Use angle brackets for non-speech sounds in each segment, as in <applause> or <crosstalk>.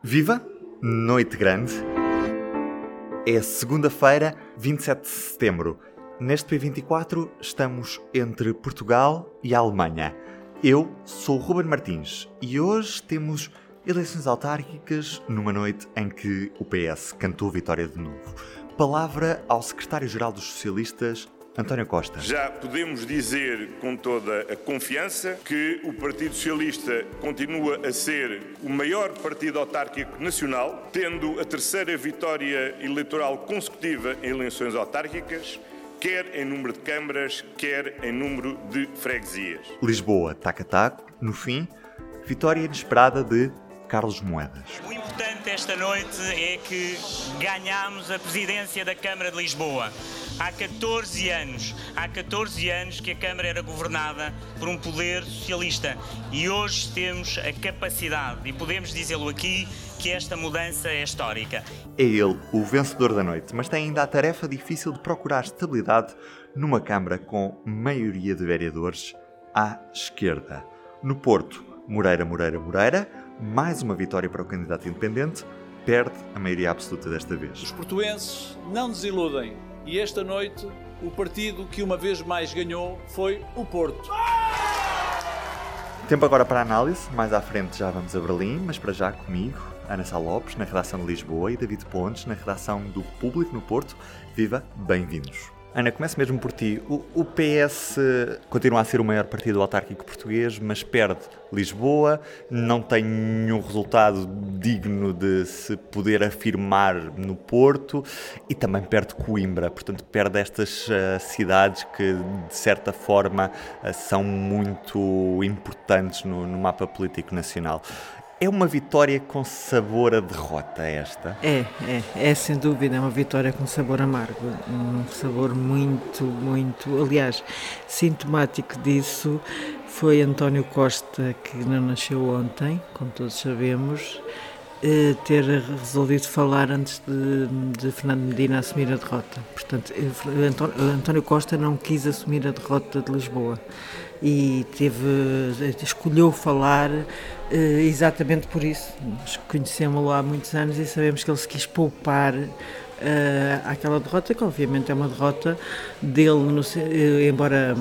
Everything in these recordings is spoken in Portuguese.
Viva! Noite Grande. É segunda-feira, 27 de setembro. Neste P24 estamos entre Portugal e a Alemanha. Eu sou o Ruben Martins e hoje temos eleições autárquicas numa noite em que o PS cantou vitória de novo. Palavra ao secretário-geral dos socialistas, António Costa. Já podemos dizer com toda a confiança que o Partido Socialista continua a ser o maior partido autárquico nacional, tendo a terceira vitória eleitoral consecutiva em eleições autárquicas, quer em número de câmaras, quer em número de freguesias. Lisboa, tac-a-tac. No fim, vitória inesperada de Carlos Moedas. O importante esta noite é que ganhamos a presidência da Câmara de Lisboa. Há 14 anos, há 14 anos que a Câmara era governada por um poder socialista e hoje temos a capacidade, e podemos dizê-lo aqui, que esta mudança é histórica. É ele o vencedor da noite, mas tem ainda a tarefa difícil de procurar estabilidade numa Câmara com maioria de vereadores à esquerda. No Porto, Moreira, Moreira, Moreira, mais uma vitória para o candidato independente, perde a maioria absoluta desta vez. Os portuenses não desiludem e esta noite o partido que uma vez mais ganhou foi o Porto. Tempo agora para análise, mais à frente já vamos a Berlim, mas para já comigo, Ana Sá Lopes, na redação de Lisboa, e David Pontes, na redação do Público no Porto. Viva, bem-vindos! Ana, começo mesmo por ti. O, o, PS continua a ser o maior partido autárquico português, mas perde Lisboa, não tem nenhum resultado digno de se poder afirmar no Porto e também perde Coimbra. Portanto, perde estas uh, cidades que, de certa forma, uh, são muito importantes no, no mapa político nacional. É uma vitória com sabor a derrota esta? É, é, é sem dúvida, é uma vitória com sabor amargo, um sabor muito, muito, aliás, sintomático disso foi António Costa, que não nasceu ontem, como todos sabemos, eh, ter resolvido falar antes de, de, Fernando Medina assumir a derrota. Portanto, eh, António Costa não quis assumir a derrota de Lisboa e teve, escolheu falar eh, exatamente por isso. Conhecemos-lo há muitos anos e sabemos que ele se quis poupar Uh, aquela derrota, que obviamente é uma derrota dele, no, uh, embora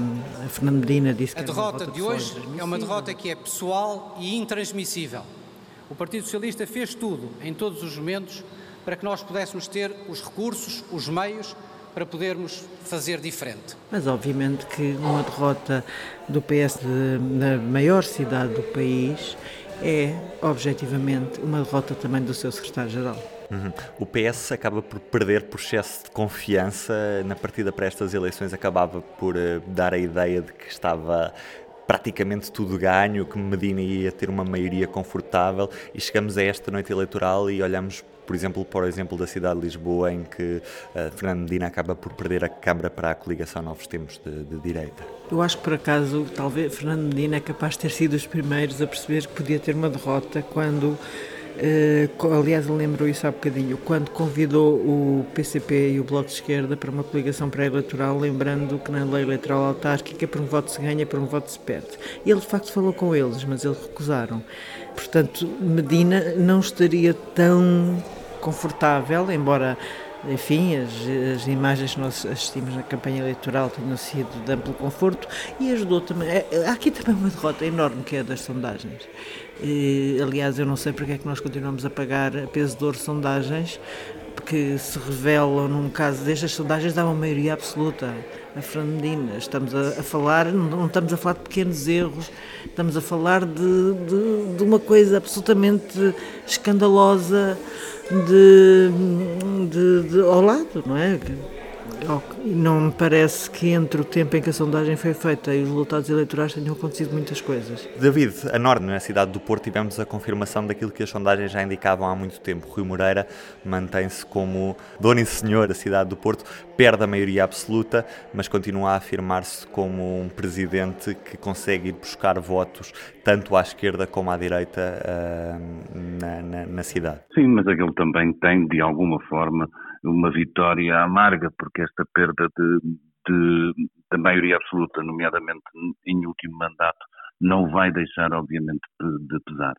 a Fernando Medina disse que a derrota, derrota de hoje é uma derrota que é pessoal e intransmissível. O Partido Socialista fez tudo, em todos os momentos, para que nós pudéssemos ter os recursos, os meios para podermos fazer diferente. Mas obviamente que uma derrota do PS na maior cidade do país é objetivamente uma derrota também do seu secretário-geral. Uhum. O PS acaba por perder por excesso de confiança na partida para estas eleições, acabava por uh, dar a ideia de que estava praticamente tudo ganho, que Medina ia ter uma maioria confortável e chegamos a esta noite eleitoral e olhamos por exemplo, o exemplo da cidade de Lisboa, em que uh, Fernando Medina acaba por perder a Câmara para a coligação Novos Tempos de, de, Direita? Eu acho que, por acaso, talvez Fernando Medina é capaz de ter sido os primeiros a perceber que podia ter uma derrota quando Uh, aliás, lembrou isso há bocadinho, quando convidou o PCP e o Bloco de Esquerda para uma coligação pré-eleitoral, lembrando que na lei eleitoral autárquica, por um voto se ganha, por um voto se perde. Ele, de facto, falou com eles, mas eles recusaram. Portanto, Medina não estaria tão confortável, embora enfim, as, as, imagens que nós assistimos na campanha eleitoral tenham sido de amplo conforto e ajudou também. É, há aqui também uma derrota enorme que é das sondagens. E, aliás, eu não sei porque é que nós continuamos a pagar a peso de ouro sondagens, que se revelam num caso destas sondagens dá uma maioria absoluta a Fernandina. Estamos a, a, falar, não estamos a falar de pequenos erros, estamos a falar de, de, de uma coisa absolutamente escandalosa de, de, de, ao lado, não é? Não me parece que entre o tempo em que a sondagem foi feita e os resultados eleitorais tenham acontecido muitas coisas. David, a Norte, na cidade do Porto, tivemos a confirmação daquilo que as sondagens já indicavam há muito tempo. Rui Moreira mantém-se como dono e senhor da cidade do Porto, perde a maioria absoluta, mas continua a afirmar-se como um presidente que consegue ir buscar votos tanto à esquerda como à direita uh, na, na, na cidade. Sim, mas aquele também tem, de alguma forma, uma vitória amarga, porque esta perda de, de, da maioria absoluta, nomeadamente em último mandato, não vai deixar, obviamente, de pesar.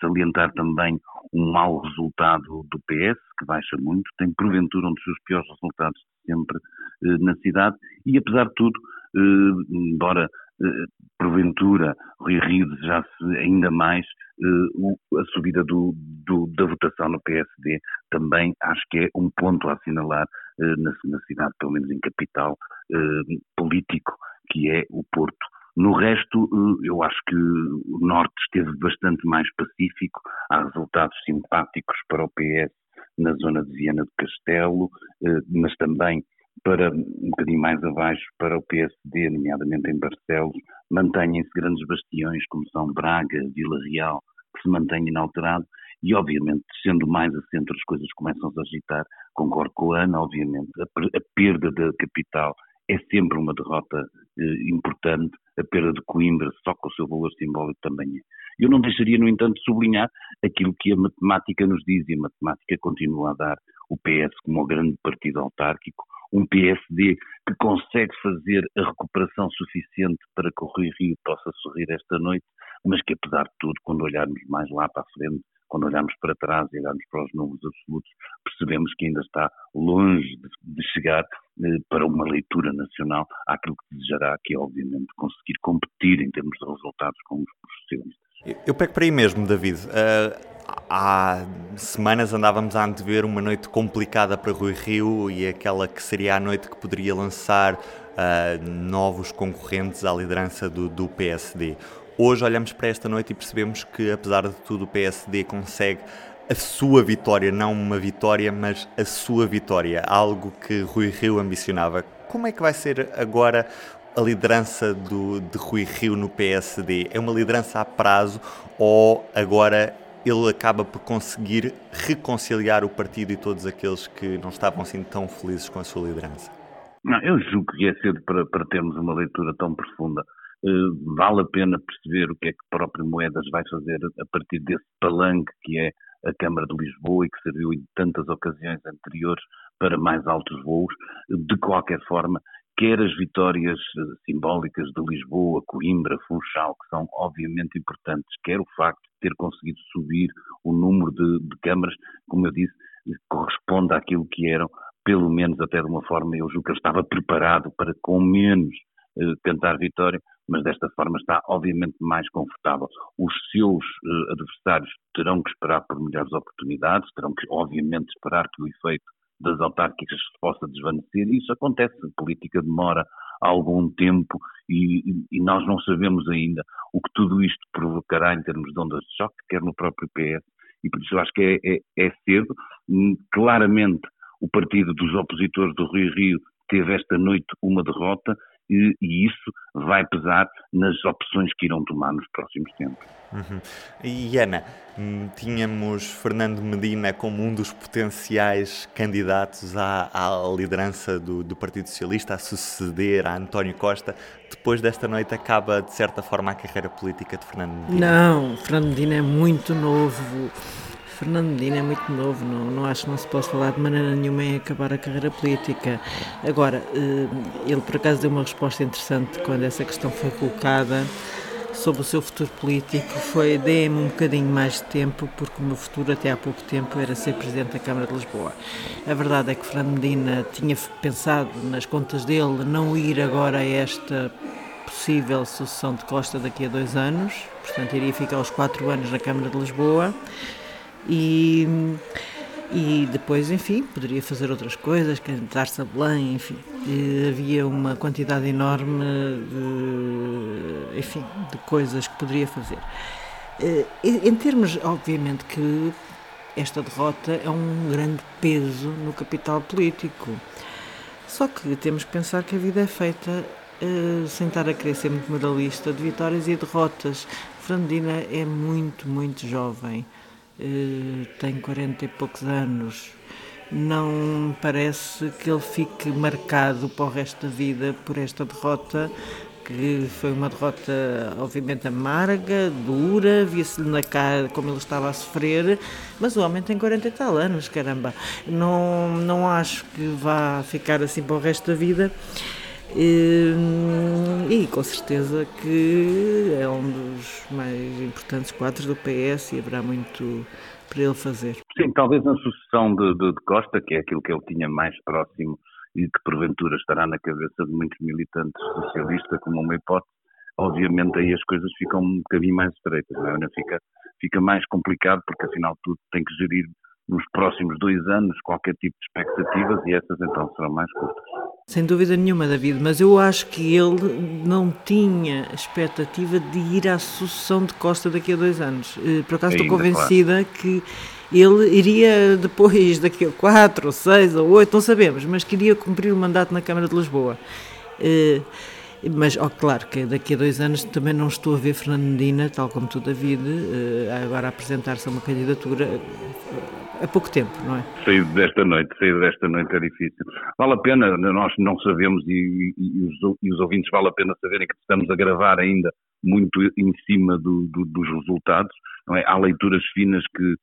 salientar também um mau resultado do PS, que baixa muito, tem porventura um dos seus piores resultados sempre na cidade, e apesar de tudo, embora porventura Rui Rio desejasse ainda mais a subida do, do, da votação no PSD, também acho que é um ponto a assinalar na, na cidade, pelo menos em capital político, que é o Porto. No resto, eu acho que o Norte esteve bastante mais pacífico, há resultados simpáticos para o PS na zona de Viana do Castelo, mas também para um bocadinho mais abaixo para o PSD, nomeadamente em Barcelos, mantêm-se grandes bastiões como são Braga, Vila Real, que se mantêm inalterado. E obviamente sendo mais a centro as coisas começam -se a agitar, concordo com a Ana, obviamente, a, a perda da capital é sempre uma derrota eh, importante, a perda de Coimbra, só com o seu valor simbólico também é. Eu não deixaria, no entanto, de sublinhar aquilo que a matemática nos diz, e a matemática continua a dar. O PS como o grande partido autárquico, um PSD que consegue fazer a recuperação suficiente para que o Rui Rio possa sorrir esta noite, mas que apesar de tudo, quando olharmos mais lá para a frente, quando olhamos para trás e olhamos para os números absolutos, percebemos que ainda está longe de, de chegar eh, para uma leitura nacional àquilo que desejará, que é obviamente conseguir competir em termos de resultados com os socialistas. Eu pego para aí mesmo, David. Uh, há semanas andávamos a antever uma noite complicada para Rui Rio e aquela que seria a noite que poderia lançar uh, novos concorrentes à liderança do, do PSD. Hoje olhamos para esta noite e percebemos que, apesar de tudo, o PSD consegue a sua vitória, não uma vitória, mas a sua vitória, algo que Rui Rio ambicionava. Como é que vai ser agora a liderança do, de Rui Rio no PSD? É uma liderança a prazo ou agora ele acaba por conseguir reconciliar o partido e todos aqueles que não estavam assim tão felizes com a sua liderança? Não, eu julgo que é cedo para, para termos uma leitura tão profunda eh, vale a pena perceber o que é que o próprio Moedas vai fazer a partir desse palanque que é a Câmara de Lisboa e que serviu em tantas ocasiões anteriores para mais altos voos. De qualquer forma, quer as vitórias eh, simbólicas de Lisboa, Coimbra, Funchal, que são obviamente importantes, quer o facto de ter conseguido subir o número de, de câmaras, como eu disse, corresponde àquilo que eram, pelo menos até de uma forma, eu julgo que ele estava preparado para com menos eh, cantar vitória, mas desta forma está obviamente mais confortável. Os seus uh, adversários terão que esperar por melhores oportunidades, terão que obviamente esperar que o efeito das autárquicas se possa desvanecer, isso acontece, a política demora algum tempo e, e, nós não sabemos ainda o que tudo isto provocará em termos de ondas de choque, quer no próprio PS, e por isso eu acho que é, é, é cedo. Hum, claramente, o partido dos opositores do Rio Rio teve esta noite uma derrota e, e, isso vai pesar nas opções que irão tomar nos próximos tempos. Uhum. E Ana, hum, tínhamos Fernando Medina como um dos potenciais candidatos à, à liderança do, do, Partido Socialista, a suceder a António Costa. Depois desta noite acaba, de certa forma, a carreira política de Fernando Medina? Não, Fernando Medina é muito novo Fernando Medina é muito novo, não, não acho que não se possa falar de maneira nenhuma em acabar a carreira política. Agora, eh, ele por acaso deu uma resposta interessante quando essa questão foi colocada sobre o seu futuro político foi dê-me um bocadinho mais de tempo, porque o meu futuro até há pouco tempo era ser Presidente da Câmara de Lisboa. A verdade é que Fernando Medina tinha pensado nas contas dele não ir agora a esta possível sucessão de Costa daqui a dois anos, portanto iria ficar os quatro anos na Câmara de Lisboa e, e depois, enfim, poderia fazer outras coisas, cantar-se a Belém, enfim. E havia uma quantidade enorme de, enfim, de coisas que poderia fazer. Eh, em termos, obviamente, que esta derrota é um grande peso no capital político. Só que temos que pensar que a vida é feita uh, sem estar a querer ser muito medalhista de vitórias e derrotas. Fernandina é muito, muito jovem. Eh, tem 40 e poucos anos, não parece que ele fique marcado para o resto da vida por esta derrota, que foi uma derrota obviamente amarga, dura, via-se-lhe na cara como ele estava a sofrer, mas o homem tem 40 e tal anos, caramba. Não, não acho que vá ficar assim para o resto da vida. Eh, e com certeza que é um dos mais importantes quadros do PS e haverá muito para ele fazer. Sim, talvez na sucessão de, de, de Costa, que é aquilo que ele tinha mais próximo e que porventura estará na cabeça de muitos militantes socialistas como uma hipótese, obviamente aí as coisas ficam um bocadinho mais estreitas, não é? Fica, fica mais complicado porque afinal tudo tem que gerir nos próximos dois anos qualquer tipo de expectativas e essas então serão mais curtas. Sem dúvida nenhuma, David, mas eu acho que ele não tinha expectativa de ir à sucessão de Costa daqui a dois anos. Eh, por acaso Ainda, estou convencida claro. que ele iria <laughs> depois, daqui a quatro, ou seis, ou oito, não sabemos, mas queria cumprir o mandato na Câmara de Lisboa. Mas, oh, claro que daqui a dois anos também não estou a ver Fernando Medina, tal como tu, David, uh, agora apresentar-se a uma candidatura há pouco tempo, não é? Sair desta noite, sair desta noite é difícil. Vale a pena, nós não sabemos e, e, os, e os ouvintes vale a pena saberem que estamos a gravar ainda muito em cima do, do, dos resultados. Não é? Há leituras finas que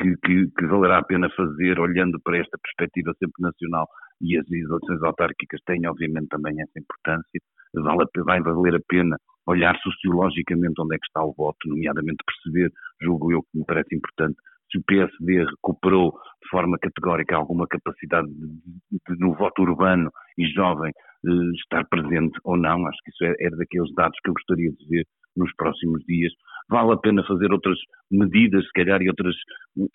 que, que, que, valerá a pena fazer olhando para esta perspectiva sempre nacional e as eleições autárquicas têm obviamente também essa importância, vale, vai valer a pena olhar sociologicamente onde é que está o voto, nomeadamente perceber, julgo eu que me parece importante, se o PSD recuperou de forma categórica alguma capacidade de, de, no voto urbano e jovem eh, estar presente ou não, acho que isso é, é daqueles dados que eu gostaria de ver nos próximos dias. Vale a pena fazer outras medidas, se calhar, e outras,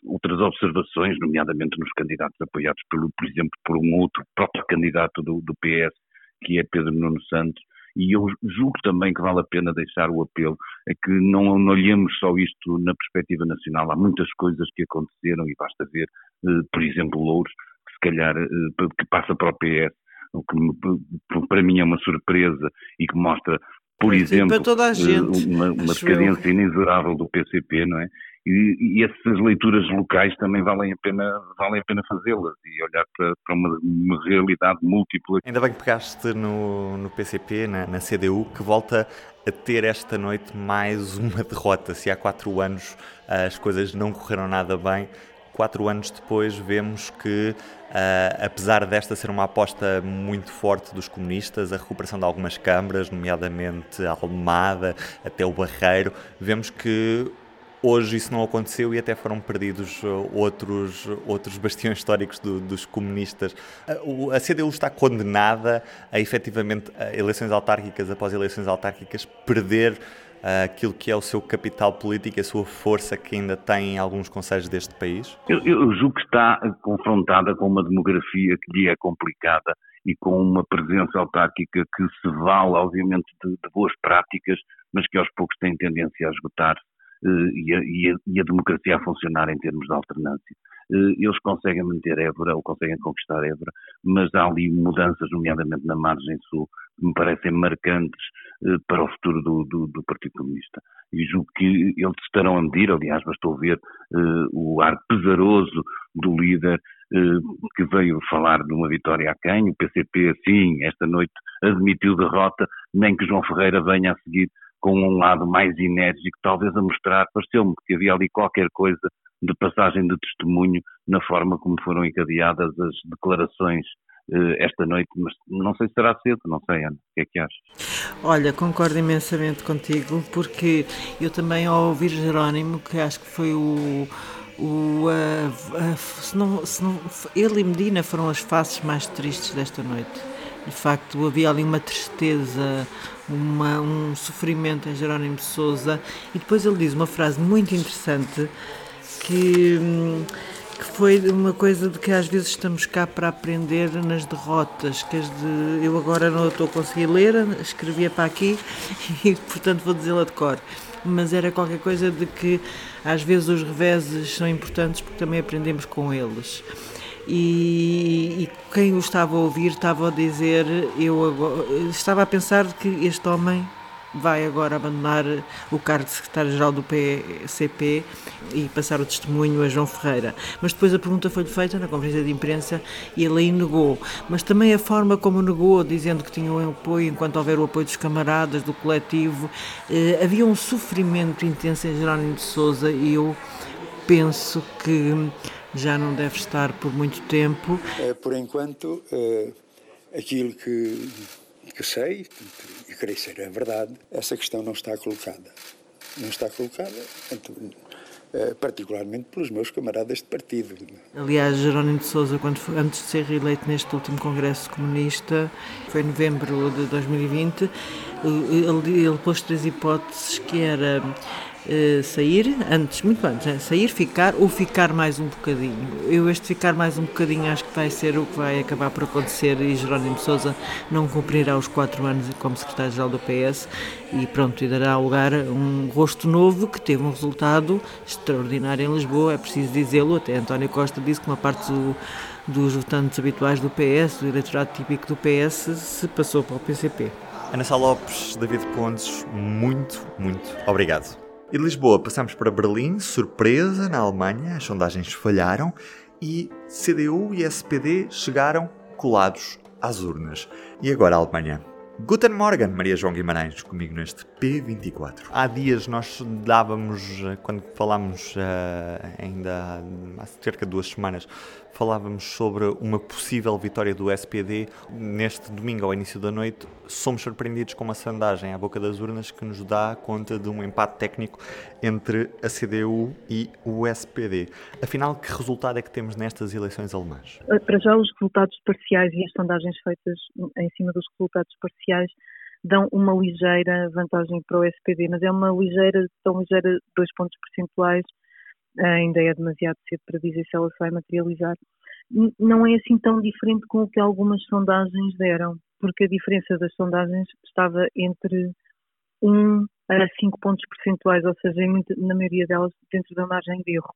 outras observações, nomeadamente nos candidatos apoiados, pelo, por exemplo, por um outro próprio candidato do, do PS, que é Pedro Nuno Santos, e eu julgo também que vale a pena deixar o apelo a que não, não olhemos só isto na perspectiva nacional. Há muitas coisas que aconteceram e basta ver, eh, por exemplo, Louros, que se calhar eh, que passa para o PS, o que para mim é uma surpresa e que mostra por exemplo, gente, uma, uma decadência inexorável do PCP, não é? E, e, essas leituras locais também valem a pena, valem a pena fazê-las e olhar para, para uma, uma, realidade múltipla. Ainda bem que pegaste no, no PCP, na, na, CDU, que volta a ter esta noite mais uma derrota. Se há quatro anos as coisas não correram nada bem, quatro anos depois vemos que, uh, apesar desta ser uma aposta muito forte dos comunistas, a recuperação de algumas câmaras, nomeadamente a Almada, até o Barreiro, vemos que hoje isso não aconteceu e até foram perdidos outros, outros bastiões históricos do, dos comunistas. A, a CDU está condenada a efetivamente a eleições autárquicas após eleições autárquicas perder aquilo que é o seu capital político, a sua força que ainda tem em alguns conselhos deste país? Eu, eu julgo que está confrontada com uma demografia que lhe é complicada e com uma presença autárquica que se vale, obviamente, de, de boas práticas, mas que aos poucos tem tendência a esgotar eh, e, a, e, a, e, a, democracia a funcionar em termos de alternância. Eh, eles conseguem manter Évora ou conseguem conquistar Évora, mas há ali mudanças, nomeadamente na margem sul, que me parecem marcantes eh, para o futuro do, do, do, Partido Comunista. E julgo que eles estarão a medir, aliás, bastou ver o ar pesaroso do líder que veio falar de uma vitória a quem? O PCP, sim, esta noite admitiu derrota, nem que João Ferreira venha a seguir com um lado mais enérgico, talvez a mostrar, pareceu-me que havia ali qualquer coisa de passagem de testemunho na forma como foram encadeadas as declarações eh, esta noite, mas não sei se será cedo, não sei, Ana, o que é que achas? Olha, concordo imensamente contigo, porque eu também ao ouvir Jerónimo, que acho que foi o, o se não, se não, ele e Medina foram as faces mais tristes desta noite. De facto, havia ali uma tristeza, uma, um sofrimento em Jerónimo de Souza, e depois ele diz uma frase muito interessante que que foi uma coisa de que às vezes estamos cá para aprender nas derrotas, que de, eu agora não estou a conseguir ler, escrevia para aqui <laughs> e portanto vou dizê-la de cor. Mas era qualquer coisa de que às vezes os reveses são importantes porque também aprendemos com eles. E, e quem o estava a ouvir estava a dizer, eu agora, estava a pensar que este homem vai agora abandonar o cargo de secretário-geral do PCP e passar o testemunho a João Ferreira. Mas depois a pergunta foi-lhe feita na conferência de imprensa e ele aí negou. Mas também a forma como negou, dizendo que tinha um apoio, enquanto houver o apoio dos camaradas, do coletivo, eh, havia um sofrimento intenso em Jerónimo de Souza e eu penso que já não deve estar por muito tempo. É, por enquanto, é, aquilo que, que sei, creio ser a verdade, essa questão não está colocada. Não está colocada, eh, particularmente pelos meus camaradas de partido. Aliás, Jerónimo de Sousa, quando foi, antes de ser reeleito neste último Congresso Comunista, foi em novembro de 2020, ele, ele pôs três hipóteses que era uh, sair, antes, muito antes, né? sair, ficar ou ficar mais um bocadinho. Eu este ficar mais um bocadinho acho que vai ser o que vai acabar por acontecer e Jerónimo Sousa não cumprirá os quatro anos como secretário-geral do PS e pronto, e dará lugar a um rosto novo que teve um resultado extraordinário em Lisboa, é preciso dizê-lo, até António Costa disse que uma parte do dos votantes habituais do PS, do eleitorado típico do PS, se passou para o PCP. Ana Sá Lopes, David Pontes, muito, muito obrigado. E de Lisboa passamos para Berlim, surpresa na Alemanha, as sondagens falharam e CDU e SPD chegaram colados às urnas. E agora a Alemanha? Guten Morgen, Maria João Guimarães, comigo neste P24. Há dias nós dávamos, quando falámos uh, ainda há cerca de duas semanas, falávamos sobre uma possível vitória do SPD. Neste domingo, ao início da noite, somos surpreendidos com uma sondagem à boca das urnas que nos dá conta de um empate técnico entre a CDU e o SPD. Afinal, que resultado é que temos nestas eleições alemãs? Para já, os resultados parciais e as sondagens feitas em cima dos resultados parciais dão uma ligeira vantagem para o SPD, mas é uma ligeira, tão ligeira, dois pontos percentuais, ainda é demasiado cedo para dizer se ela se vai materializar. Não é assim tão diferente com o que algumas sondagens deram, porque a diferença das sondagens estava entre 1 a 5 pontos percentuais, ou seja, na maioria delas dentro da margem de erro.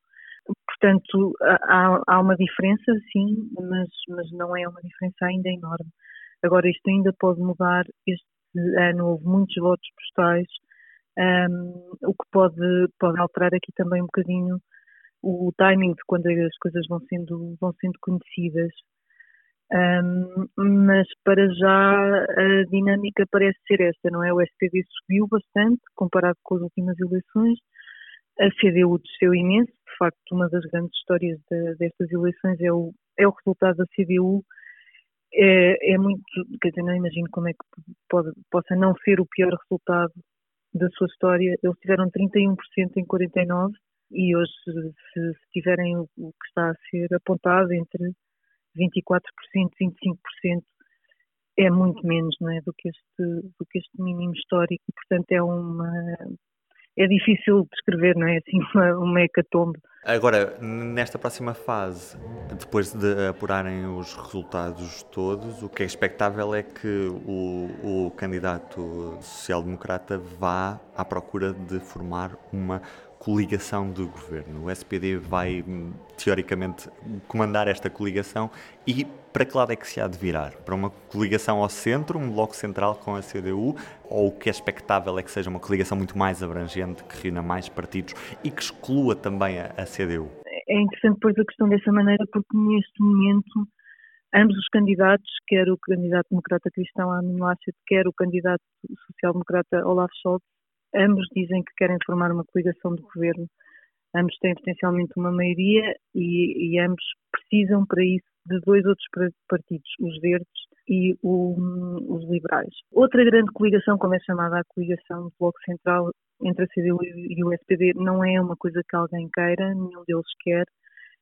Portanto, há, há uma diferença, sim, mas, mas não é uma diferença ainda enorme. Agora, isto ainda pode mudar. Este ano houve muitos votos postais, um, o que pode, pode alterar aqui também um bocadinho o timing de quando as coisas vão sendo, vão sendo conhecidas. Um, mas para já a dinâmica parece ser esta, não é? O SPD subiu bastante comparado com as últimas eleições, a CDU desceu imenso, de facto, uma das grandes histórias de, destas eleições é o, é o resultado da CDU é, é muito, quer dizer, não imagino como é que pode, possa não ser o pior resultado da sua história. Eles tiveram 31% em 49% e hoje, se, se tiverem o, o, que está a ser apontado entre 24% e 25%, é muito menos não é, do, que este, do que este mínimo histórico. Portanto, é uma, é difícil descrever, não é? Assim, <laughs> uma, uma hecatombe. Agora, nesta próxima fase, depois de apurarem os resultados todos, o que é expectável é que o, o candidato social-democrata vá à procura de formar uma coligação de governo. O SPD vai, teoricamente, comandar esta coligação e para que lado é que se há de virar? Para uma coligação ao centro, um bloco central com a CDU, ou o que é expectável é que seja uma coligação muito mais abrangente, que reúna mais partidos e que exclua também a, a CDU? É interessante pôr a questão dessa maneira porque neste momento ambos os candidatos, quer o candidato democrata cristão Armin Laschet, quer o candidato social-democrata Olaf Scholz, ambos dizem que querem formar uma coligação de governo. Ambos têm potencialmente uma maioria e, e ambos precisam para isso de dois outros partidos, os verdes e o, os liberais. Outra grande coligação, como é chamada a coligação do Bloco Central entre a CDU e o SPD, não é uma coisa que alguém queira, nenhum deles quer,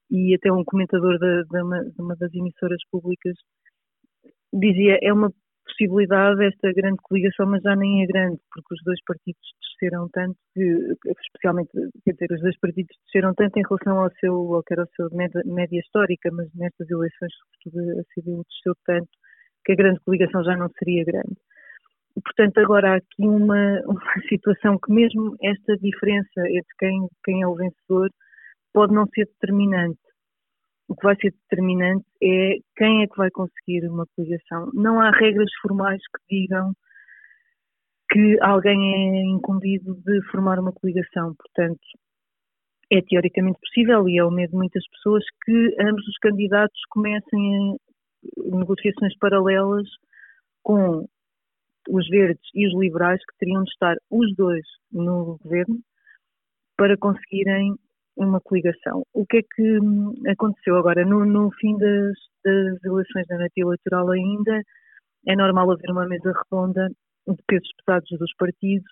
e até um comentador de, de, uma, de uma das emissoras públicas dizia é uma possibilidade esta grande coligação, mas já nem é grande, porque os dois partidos desceram tanto, que, especialmente, quer dizer, os dois partidos desceram tanto em relação ao seu, ao que era a sua média, média histórica, mas nestas eleições, sobretudo, a CDU desceu tanto que a grande coligação já não seria grande. Portanto, agora há aqui uma, uma <laughs> situação que mesmo esta diferença entre quem, quem é o vencedor pode não ser determinante o que vai ser determinante é quem é que vai conseguir uma coligação. Não há regras formais que digam que alguém é incumbido de formar uma coligação. Portanto, é teoricamente possível e é o medo de muitas pessoas que ambos os candidatos comecem negociações paralelas com os verdes e os liberais, que teriam de estar os dois no governo, para conseguirem uma coligação. O que é que hum, aconteceu agora? No, no fim das, das, eleições da noite eleitoral ainda, é normal haver uma mesa redonda de pesos pesados dos partidos,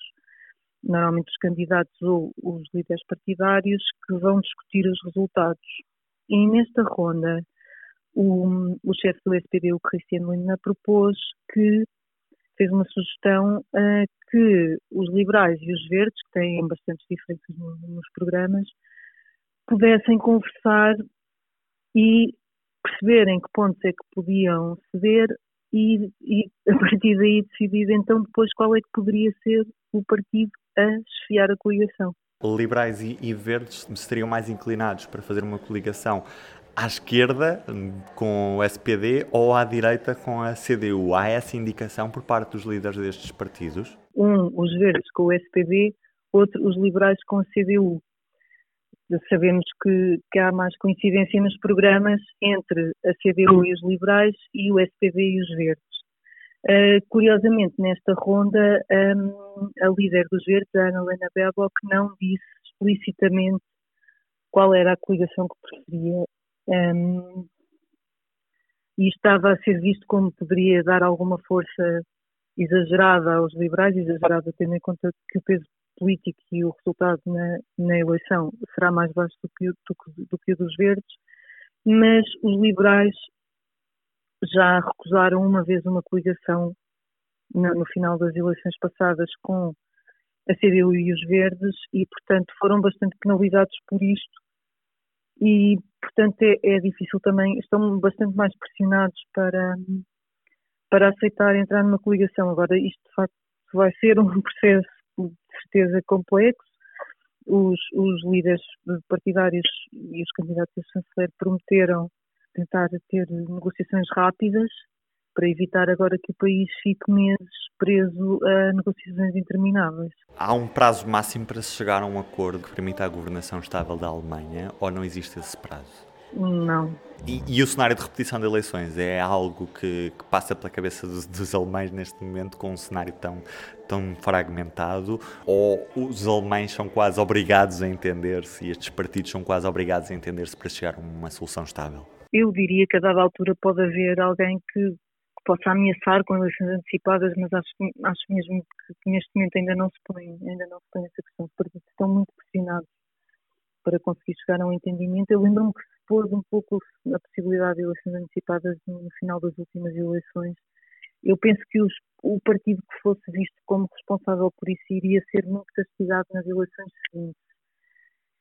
normalmente os candidatos ou os líderes partidários, que vão discutir os resultados. E nesta ronda, o, o chefe do SPD, o Cristiano Lina, propôs que fez uma sugestão uh, que os liberais e os verdes, que têm bastantes diferenças nos programas, pudessem conversar e perceber em que pontos é que podiam ceder e, e, a partir daí decidir então depois qual é que poderia ser o partido a esfiar a coligação. Liberais e, e verdes estariam mais inclinados para fazer uma coligação à esquerda com o SPD ou à direita com a CDU. Há essa indicação por parte dos líderes destes partidos? Um, os verdes com o SPD, outro, os liberais com a CDU. Sabemos que, que há mais coincidência nos programas entre a CDU e os liberais e o SPD e os verdes. Uh, curiosamente, nesta ronda, um, a líder dos verdes, a Ana Helena Baerbock, não disse explicitamente qual era a coligação que preferia um, e estava a ser visto como poderia dar alguma força exagerada aos liberais, exagerada tendo em conta que o peso político e o resultado na, na eleição será mais baixo do que, do, do que o dos verdes, mas os liberais já recusaram uma vez uma coligação no, no final das eleições passadas com a CDU e os verdes e, portanto, foram bastante penalizados por isto e, portanto, é, é, difícil também, estão bastante mais pressionados para, para aceitar entrar numa coligação. Agora, isto de facto vai ser um <laughs> processo certeza complexo. Os, os líderes partidários e os candidatos a chanceler prometeram tentar ter negociações rápidas para evitar agora que o país fique meses preso a negociações intermináveis. Há um prazo máximo para se chegar a um acordo que permita a governação estável da Alemanha ou não existe esse prazo? Não. E, e o cenário de repetição de eleições é algo que, que passa pela cabeça dos, dos, alemães neste momento com um cenário tão, tão fragmentado? Ou os alemães são quase obrigados a entender-se e estes partidos são quase obrigados a entender-se para chegar a uma solução estável? Eu diria que a dada altura pode haver alguém que possa ameaçar com eleições antecipadas, mas acho, acho mesmo que, que, neste momento ainda não se põe, ainda não se põe essa questão. Os partidos estão muito pressionados para conseguir chegar a um entendimento. Eu lembro-me que pôs um pouco a possibilidade de eleições antecipadas no, final das últimas eleições. Eu penso que os, o partido que fosse visto como responsável por isso iria ser muito castigado nas eleições seguintes.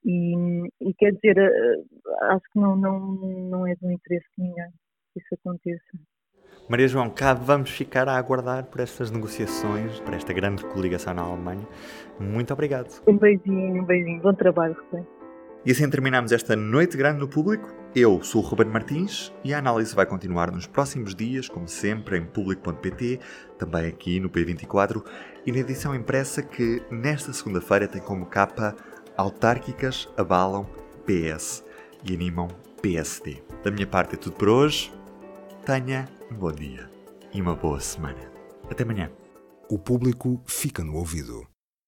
E, e quer dizer, eh, acho que não, não, não é do interesse de ninguém que isso aconteça. Maria João, cá vamos ficar a aguardar por estas negociações, por esta grande coligação na Alemanha. Muito obrigado. Um beijinho, um beijinho. Bom trabalho, Ruben. E assim terminamos esta Noite Grande no Público. Eu sou o Ruben Martins e a análise vai continuar nos próximos dias, como sempre, em público.pt, também aqui no P24 e na edição impressa que nesta segunda-feira tem como capa Autárquicas abalam PS e animam PSD. Da minha parte é tudo por hoje. Tenha um bom dia e uma boa semana. Até amanhã. O público fica no ouvido.